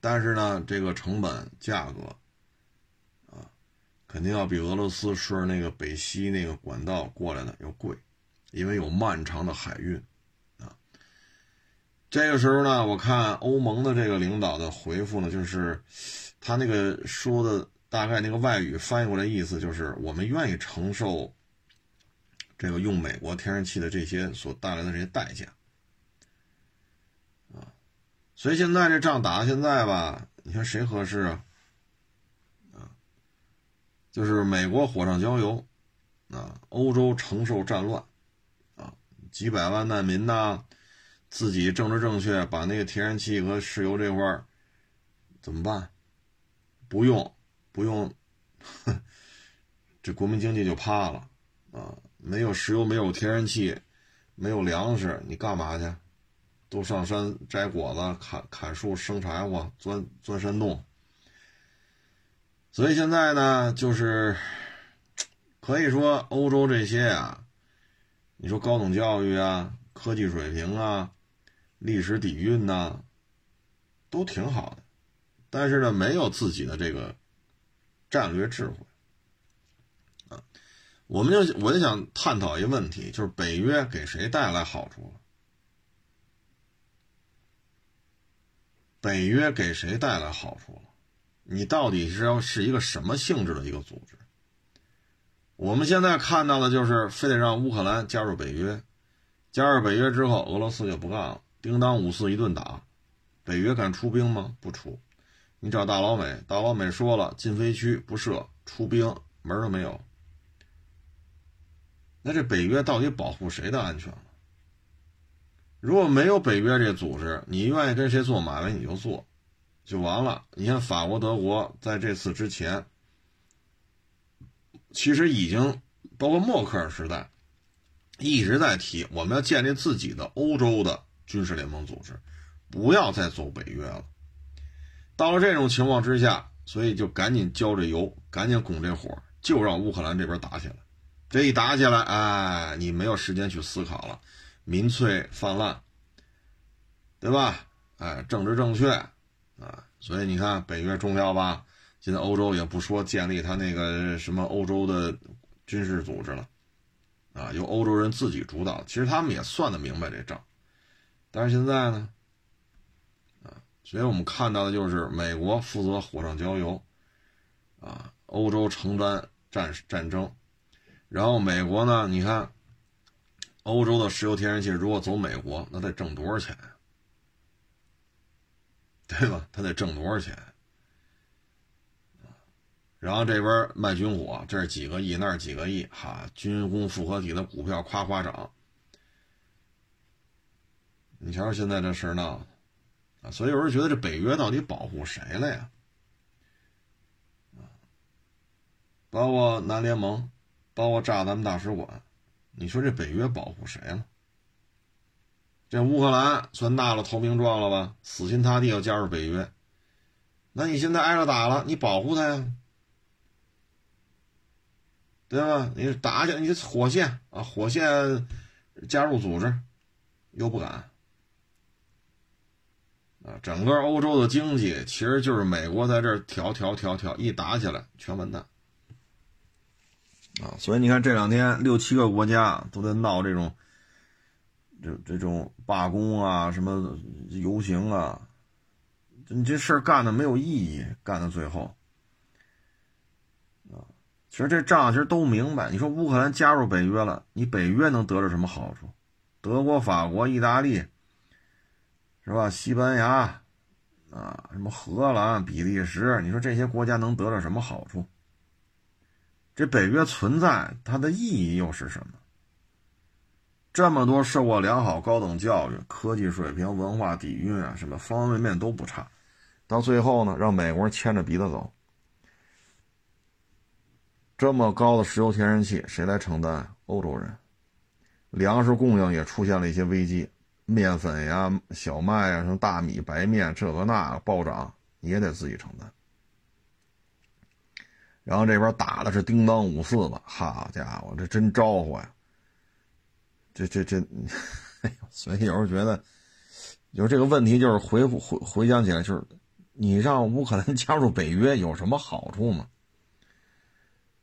但是呢，这个成本价格啊，肯定要比俄罗斯顺那个北溪那个管道过来的要贵，因为有漫长的海运啊。这个时候呢，我看欧盟的这个领导的回复呢，就是他那个说的。大概那个外语翻译过来意思就是，我们愿意承受这个用美国天然气的这些所带来的这些代价啊。所以现在这仗打到现在吧，你看谁合适啊？啊，就是美国火上浇油啊，欧洲承受战乱啊，几百万难民呐，自己政治正确，把那个天然气和石油这块儿怎么办？不用。不用，[LAUGHS] 这国民经济就趴了啊！没有石油，没有天然气，没有粮食，你干嘛去？都上山摘果子、砍砍树、生柴火、钻钻山洞。所以现在呢，就是可以说欧洲这些啊，你说高等教育啊、科技水平啊、历史底蕴呐，都挺好的，但是呢，没有自己的这个。战略智慧啊，我们就我就想探讨一个问题，就是北约给谁带来好处了？北约给谁带来好处了？你到底是要是一个什么性质的一个组织？我们现在看到的就是非得让乌克兰加入北约，加入北约之后，俄罗斯就不干了，叮当五四一顿打，北约敢出兵吗？不出。你找大老美，大老美说了，禁飞区不设，出兵门都没有。那这北约到底保护谁的安全？如果没有北约这组织，你愿意跟谁做买卖你就做，就完了。你看法国、德国在这次之前，其实已经包括默克尔时代，一直在提我们要建立自己的欧洲的军事联盟组织，不要再走北约了。到了这种情况之下，所以就赶紧浇这油，赶紧拱这火，就让乌克兰这边打起来。这一打起来，哎，你没有时间去思考了，民粹泛滥，对吧？哎，政治正确啊，所以你看北约重要吧？现在欧洲也不说建立他那个什么欧洲的军事组织了，啊，由欧洲人自己主导。其实他们也算得明白这账，但是现在呢？所以我们看到的就是美国负责火上浇油，啊，欧洲承担战战争，然后美国呢，你看，欧洲的石油天然气如果走美国，那得挣多少钱 [LAUGHS] 对吧？他得挣多少钱？然后这边卖军火，这是几个亿，那是几个亿，哈，军工复合体的股票夸夸涨，你瞧现在这事闹的。所以有人觉得这北约到底保护谁了呀？包括南联盟，包括炸咱们大使馆，你说这北约保护谁了？这乌克兰算纳了投名状了吧？死心塌地要加入北约，那你现在挨着打了，你保护他呀？对吧？你打去，你火线啊，火线加入组织，又不敢。啊，整个欧洲的经济其实就是美国在这儿调调调调，一打起来全完蛋啊！所以你看这两天六七个国家都在闹这种，这这种罢工啊，什么游行啊，你这事儿干的没有意义，干到最后啊，其实这仗其实都明白。你说乌克兰加入北约了，你北约能得着什么好处？德国、法国、意大利。是吧？西班牙，啊，什么荷兰、比利时，你说这些国家能得到什么好处？这北约存在它的意义又是什么？这么多受过良好高等教育、科技水平、文化底蕴啊，什么方方面面都不差，到最后呢，让美国人牵着鼻子走。这么高的石油、天然气，谁来承担？欧洲人。粮食供应也出现了一些危机，面粉呀、小麦呀、什么大米、白面，这个那暴涨，你也得自己承担。然后这边打的是叮当五四的，好家伙，这真招呼呀！这这这，所以有时候觉得，有这个问题就是回回回想起来，就是你让乌克兰 [LAUGHS] 加入北约有什么好处吗？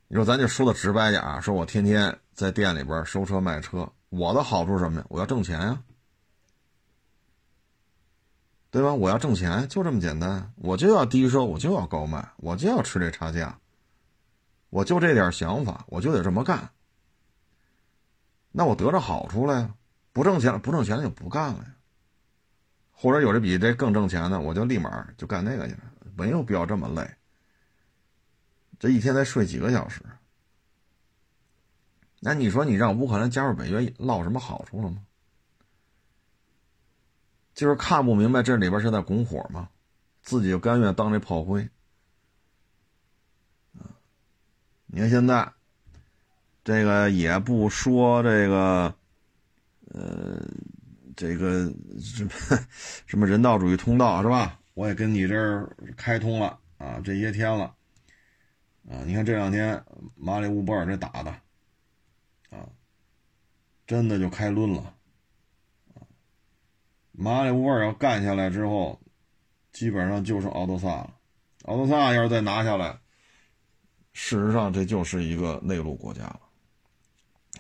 你说咱就说的直白点啊，说我天天在店里边收车卖车，我的好处什么呀？我要挣钱呀，对吧？我要挣钱，就这么简单，我就要低收，我就要高卖，我就要吃这差价，我就这点想法，我就得这么干。那我得着好处了呀，不挣钱，不挣钱了就不干了呀。或者有这比这更挣钱的，我就立马就干那个去了，没有必要这么累。这一天才睡几个小时？那你说你让乌克兰加入北约落什么好处了吗？就是看不明白这里边是在拱火吗？自己就甘愿当这炮灰。你看现在。这个也不说这个，呃，这个什么什么人道主义通道是吧？我也跟你这儿开通了啊，这些天了，啊，你看这两天马里乌波尔这打的，啊，真的就开抡了，马里乌波尔要干下来之后，基本上就剩奥德萨了，奥德萨要是再拿下来，事实上这就是一个内陆国家了。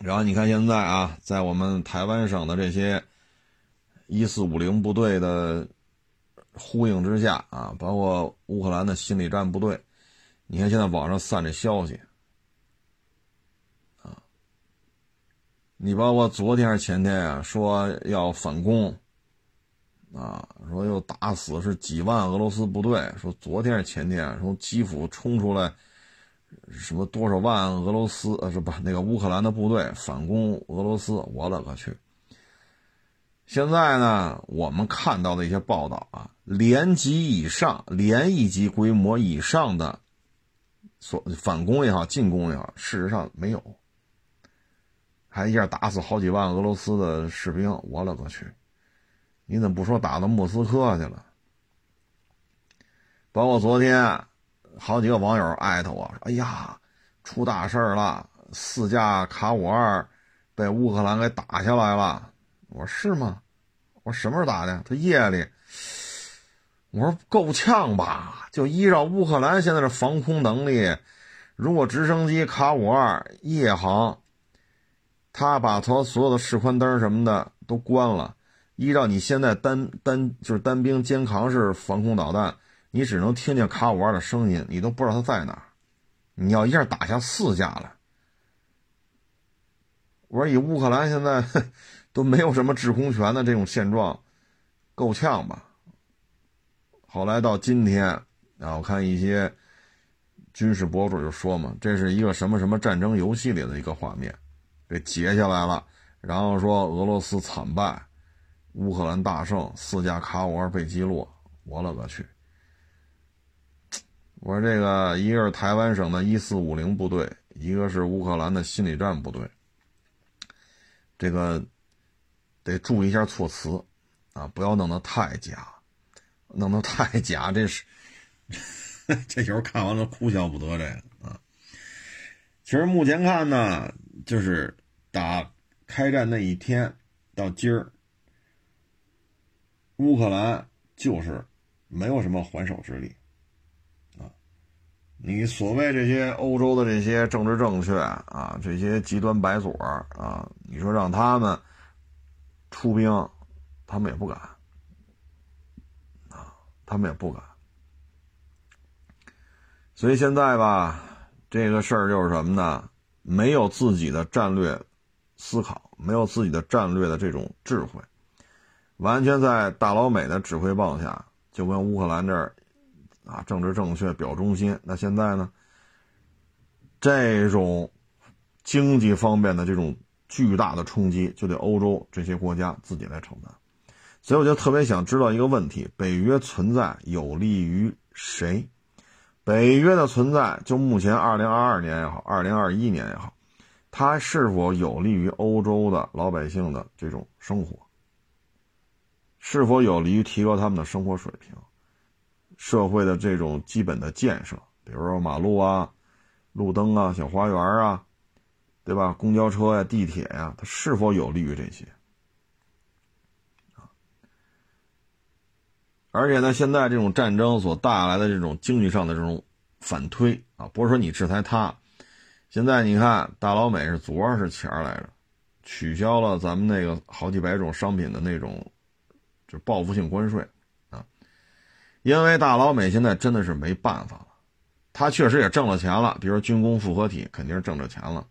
然后你看现在啊，在我们台湾省的这些一四五零部队的呼应之下啊，包括乌克兰的心理战部队，你看现在网上散这消息啊，你包括昨天还是前天啊，说要反攻啊，说又打死是几万俄罗斯部队，说昨天是前天从基辅冲出来。什么多少万俄罗斯呃是不那个乌克兰的部队反攻俄罗斯？我勒个去！现在呢，我们看到的一些报道啊，连级以上、连一级规模以上的所反攻也好、进攻也好，事实上没有，还一下打死好几万俄罗斯的士兵，我勒个去！你怎么不说打到莫斯科去了？包括昨天。好几个网友艾特我说：“哎呀，出大事了！四架卡五二被乌克兰给打下来了。”我说：“是吗？”我说：“什么时候打的？他夜里。”我说：“够呛吧？就依照乌克兰现在的防空能力，如果直升机卡五二夜航，他把他所有的示宽灯什么的都关了，依照你现在单单就是单兵肩扛式防空导弹。”你只能听见卡五二的声音，你都不知道它在哪儿。你要一下打下四架来，我说以乌克兰现在都没有什么制空权的这种现状，够呛吧？后来到今天啊，我看一些军事博主就说嘛，这是一个什么什么战争游戏里的一个画面，给截下来了，然后说俄罗斯惨败，乌克兰大胜，四架卡五二被击落，我勒个去！我说这个，一个是台湾省的一四五零部队，一个是乌克兰的心理战部队。这个得注意一下措辞啊，不要弄得太假，弄得太假，这是 [LAUGHS] 这球看完了哭笑不得。这个啊，其实目前看呢，就是打开战那一天到今儿，乌克兰就是没有什么还手之力啊。你所谓这些欧洲的这些政治正确啊，这些极端白左啊，你说让他们出兵，他们也不敢啊，他们也不敢。所以现在吧，这个事儿就是什么呢？没有自己的战略思考，没有自己的战略的这种智慧，完全在大老美的指挥棒下，就跟乌克兰这儿。啊，政治正确表忠心。那现在呢？这种经济方面的这种巨大的冲击，就得欧洲这些国家自己来承担。所以我就特别想知道一个问题：北约存在有利于谁？北约的存在，就目前二零二二年也好，二零二一年也好，它是否有利于欧洲的老百姓的这种生活？是否有利于提高他们的生活水平？社会的这种基本的建设，比如说马路啊、路灯啊、小花园啊，对吧？公交车呀、地铁呀，它是否有利于这些？而且呢，现在这种战争所带来的这种经济上的这种反推啊，不是说你制裁他。现在你看，大老美是昨儿是前儿来着，取消了咱们那个好几百种商品的那种，就报复性关税啊。因为大老美现在真的是没办法了，他确实也挣了钱了，比如军工复合体肯定是挣着钱了。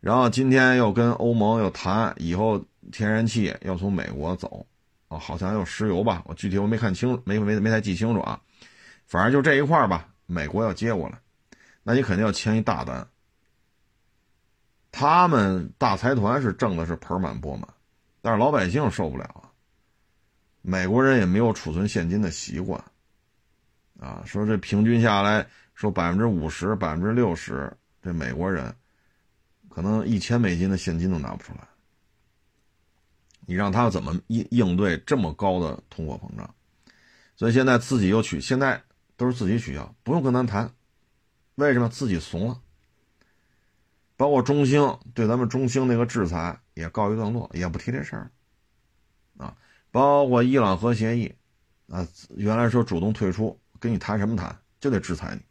然后今天又跟欧盟又谈，以后天然气要从美国走。啊，好像有石油吧，我具体我没看清，没没没太记清楚啊。反正就这一块吧，美国要接过来，那你肯定要签一大单。他们大财团是挣的是盆满钵满，但是老百姓受不了啊。美国人也没有储存现金的习惯，啊，说这平均下来说百分之五十、百分之六十，这美国人可能一千美金的现金都拿不出来。你让他怎么应应对这么高的通货膨胀？所以现在自己又取，现在都是自己取消，不用跟咱谈。为什么自己怂了？包括中兴对咱们中兴那个制裁也告一段落，也不提这事儿啊。包括伊朗核协议啊，原来说主动退出，跟你谈什么谈？就得制裁你。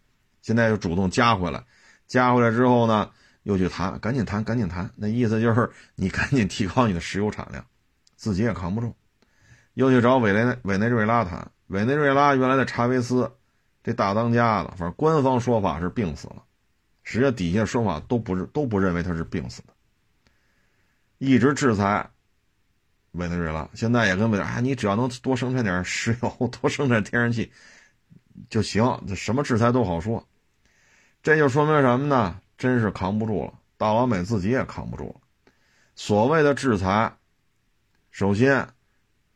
现在又主动加回来，加回来之后呢，又去谈，赶紧谈，赶紧谈。那意思就是你赶紧提高你的石油产量。自己也扛不住，又去找委内委内瑞拉谈。委内瑞拉原来的查韦斯，这大当家的，反正官方说法是病死了，实际上底下说法都不是都不认为他是病死的。一直制裁委内瑞拉，现在也跟委啊，你只要能多生产点石油，[LAUGHS] 多生产天然气就行，什么制裁都好说。这就说明什么呢？真是扛不住了，大老美自己也扛不住了。所谓的制裁。首先，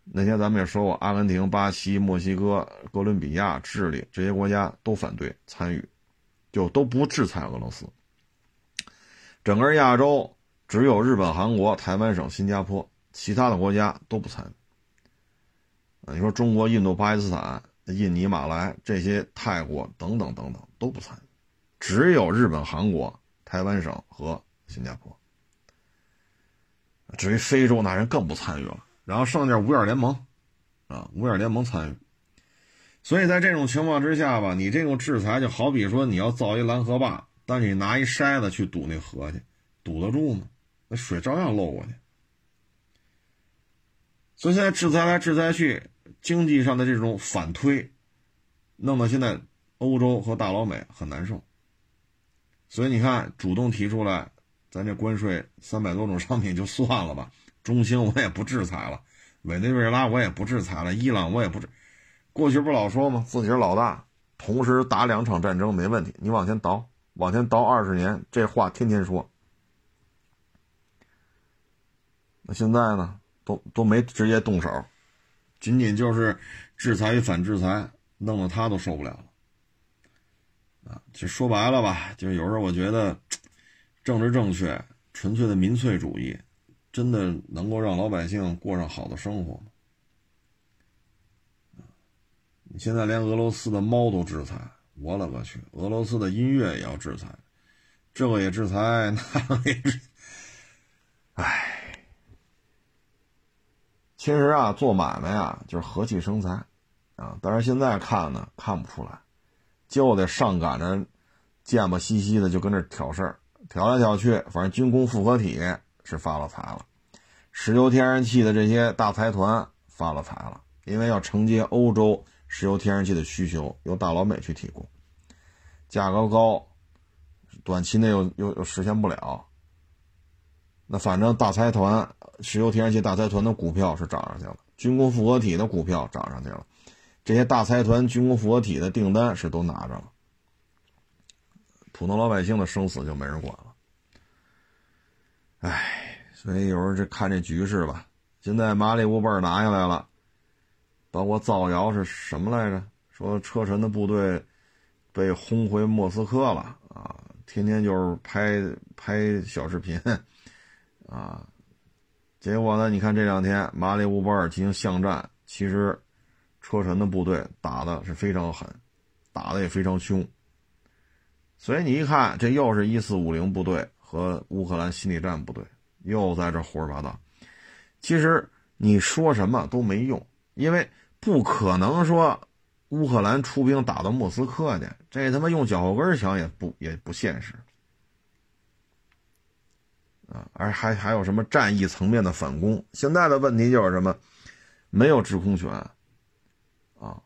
那天咱们也说过，阿根廷、巴西、墨西哥、哥伦比亚、智利这些国家都反对参与，就都不制裁俄罗斯。整个亚洲只有日本、韩国、台湾省、新加坡，其他的国家都不参与。你说中国、印度、巴基斯坦、印尼、马来这些，泰国等等等等都不参与，只有日本、韩国、台湾省和新加坡。至于非洲那人更不参与了，然后剩下五眼联盟，啊，五眼联盟参与。所以在这种情况之下吧，你这种制裁就好比说你要造一拦河坝，但你拿一筛子去堵那河去，堵得住吗？那水照样漏过去。所以现在制裁来制裁去，经济上的这种反推，弄得现在欧洲和大老美很难受。所以你看，主动提出来。咱这关税三百多种商品就算了吧，中兴我也不制裁了，委内瑞拉我也不制裁了，伊朗我也不制。过去不老说吗？自己是老大，同时打两场战争没问题。你往前倒，往前倒二十年，这话天天说。那现在呢？都都没直接动手，仅仅就是制裁与反制裁，弄得他都受不了了。啊，就说白了吧，就是有时候我觉得。政治正确、纯粹的民粹主义，真的能够让老百姓过上好的生活吗？你现在连俄罗斯的猫都制裁，我勒个去！俄罗斯的音乐也要制裁，这个也制裁，[LAUGHS] 那个也制。哎，其实啊，做买卖啊，就是和气生财啊。但是现在看呢，看不出来，就得上赶着贱吧兮兮的就跟这挑事儿。挑来挑去，反正军工复合体是发了财了，石油天然气的这些大财团发了财了，因为要承接欧洲石油天然气的需求，由大老美去提供，价格高，短期内又又又实现不了。那反正大财团石油天然气大财团的股票是涨上去了，军工复合体的股票涨上去了，这些大财团军工复合体的订单是都拿着了。普通老百姓的生死就没人管了。唉，所以有时候这看这局势吧。现在马里乌波尔拿下来了，包括造谣是什么来着？说车臣的部队被轰回莫斯科了啊！天天就是拍拍小视频啊。结果呢，你看这两天马里乌波尔进行巷战，其实车臣的部队打的是非常狠，打的也非常凶。所以你一看，这又是一四五零部队和乌克兰心理战部队又在这胡说八道。其实你说什么都没用，因为不可能说乌克兰出兵打到莫斯科去，这他妈用脚后跟想也不也不现实！而还还有什么战役层面的反攻？现在的问题就是什么？没有制空权啊！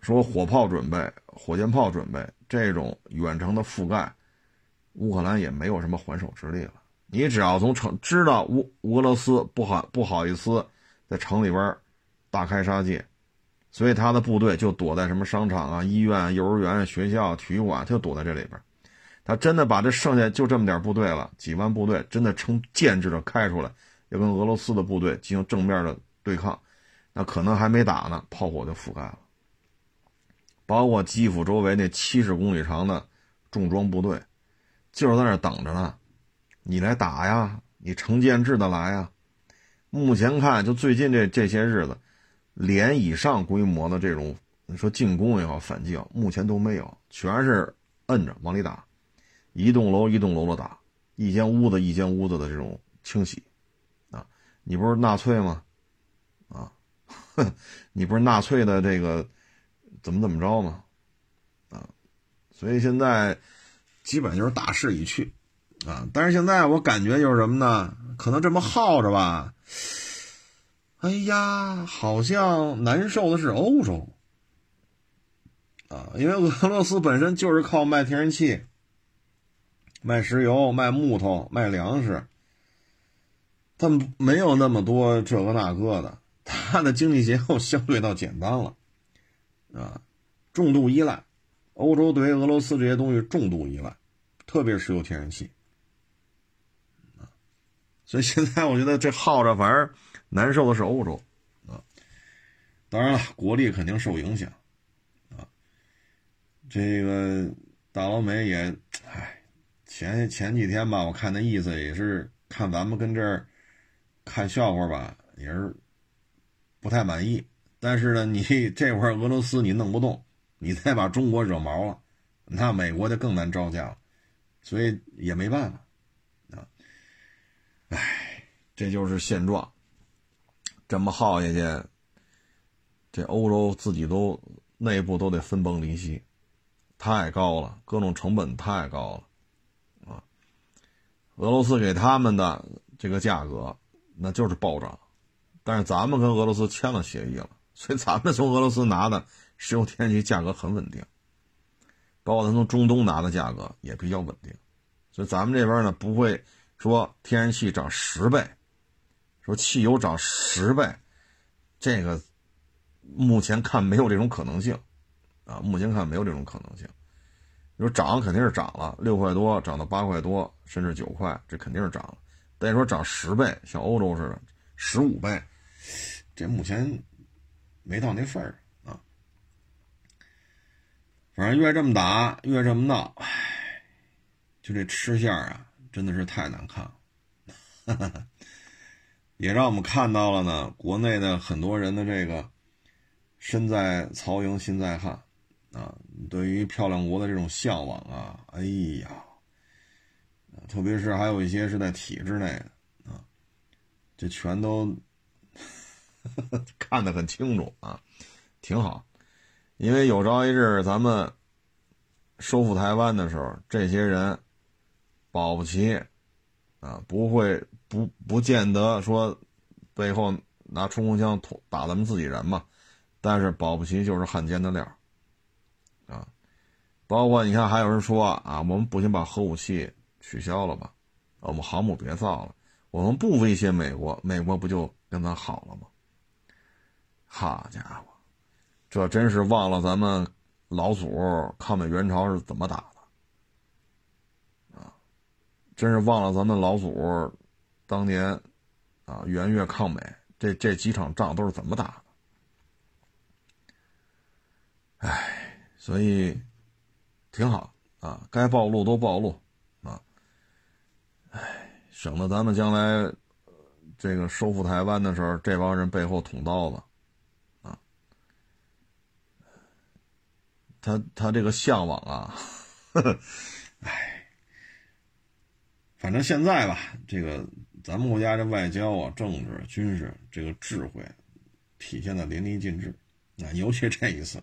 说火炮准备、火箭炮准备这种远程的覆盖，乌克兰也没有什么还手之力了。你只要从城知道乌俄罗斯不好不好意思在城里边大开杀戒，所以他的部队就躲在什么商场啊、医院、幼儿园、学校、体育馆，就躲在这里边。他真的把这剩下就这么点部队了，几万部队真的成建制的开出来，要跟俄罗斯的部队进行正面的对抗，那可能还没打呢，炮火就覆盖了。包括基辅周围那七十公里长的重装部队，就是在那等着呢。你来打呀！你成建制的来呀！目前看，就最近这这些日子，连以上规模的这种你说进攻也好，反击也好，目前都没有，全是摁着往里打，一栋楼一栋楼的打，一间屋子一间屋子的这种清洗，啊，你不是纳粹吗？啊，[LAUGHS] 你不是纳粹的这个怎么怎么着吗？啊，所以现在基本就是大势已去。啊！但是现在我感觉就是什么呢？可能这么耗着吧。哎呀，好像难受的是欧洲啊，因为俄罗斯本身就是靠卖天然气、卖石油、卖木头、卖粮食，他没有那么多这个那个的，他的经济结构相对倒简单了啊，重度依赖。欧洲对于俄罗斯这些东西重度依赖，特别是石油、天然气。所以现在我觉得这耗着反而难受的是欧洲，啊，当然了，国力肯定受影响，啊，这个大老美也，唉，前前几天吧，我看那意思也是看咱们跟这儿看笑话吧，也是不太满意。但是呢，你 [LAUGHS] 这块俄罗斯你弄不动，你再把中国惹毛了，那美国就更难招架了，所以也没办法啊。唉，这就是现状。这么耗下去，这欧洲自己都内部都得分崩离析，太高了，各种成本太高了！俄罗斯给他们的这个价格，那就是暴涨。但是咱们跟俄罗斯签了协议了，所以咱们从俄罗斯拿的石油、天然气价格很稳定，包括咱从中东拿的价格也比较稳定，所以咱们这边呢不会。说天然气涨十倍，说汽油涨十倍，这个目前看没有这种可能性，啊，目前看没有这种可能性。你说涨肯定是涨了，六块多涨到八块多，甚至九块，这肯定是涨了。但说涨十倍，像欧洲似的十五倍，这目前没到那份儿啊。反正越这么打越这么闹，唉，就这吃相啊。真的是太难看了，[LAUGHS] 也让我们看到了呢。国内的很多人的这个身在曹营心在汉啊，对于漂亮国的这种向往啊，哎呀，特别是还有一些是在体制内的啊，这全都 [LAUGHS] 看得很清楚啊，挺好。因为有朝一日咱们收复台湾的时候，这些人。保不齐，啊，不会不不见得说背后拿冲锋枪捅打咱们自己人嘛，但是保不齐就是汉奸的料，啊，包括你看还有人说啊，我们不行把核武器取消了吧，我们航母别造了，我们不威胁美国，美国不就跟咱好了吗？好家伙，这真是忘了咱们老祖抗美援朝是怎么打的。真是忘了咱们老祖当年啊援越抗美这这几场仗都是怎么打的。哎，所以挺好啊，该暴露都暴露啊。哎，省得咱们将来这个收复台湾的时候，这帮人背后捅刀子啊。他他这个向往啊，哎，反正现在吧，这个咱们国家这外交啊、政治、军事这个智慧体现的淋漓尽致啊，尤其这一次。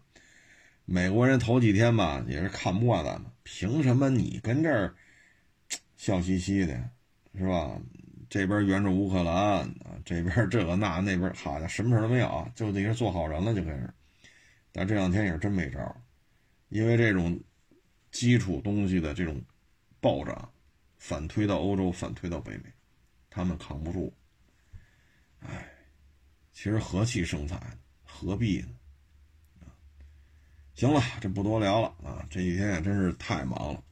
美国人头几天吧，也是看不惯咱们，凭什么你跟这儿 [TSK] 笑嘻嘻的，是吧？这边援助乌克兰啊，这边这个那那边，好家什么事都没有，就等于做好人了就开始。但这两天也是真没招，因为这种基础东西的这种暴涨，反推到欧洲，反推到北美，他们扛不住。哎，其实和气生财，何必呢？行了，这不多聊了啊！这几天也真是太忙了，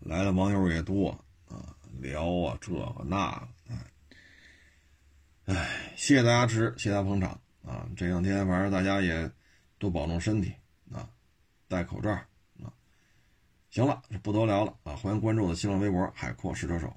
来的网友也多啊，聊啊这个那个，哎，谢谢大家支持，谢谢大家捧场啊！这两天反正大家也多保重身体啊，戴口罩啊。行了，这不多聊了啊！欢迎关注我的新浪微博“海阔试车手”，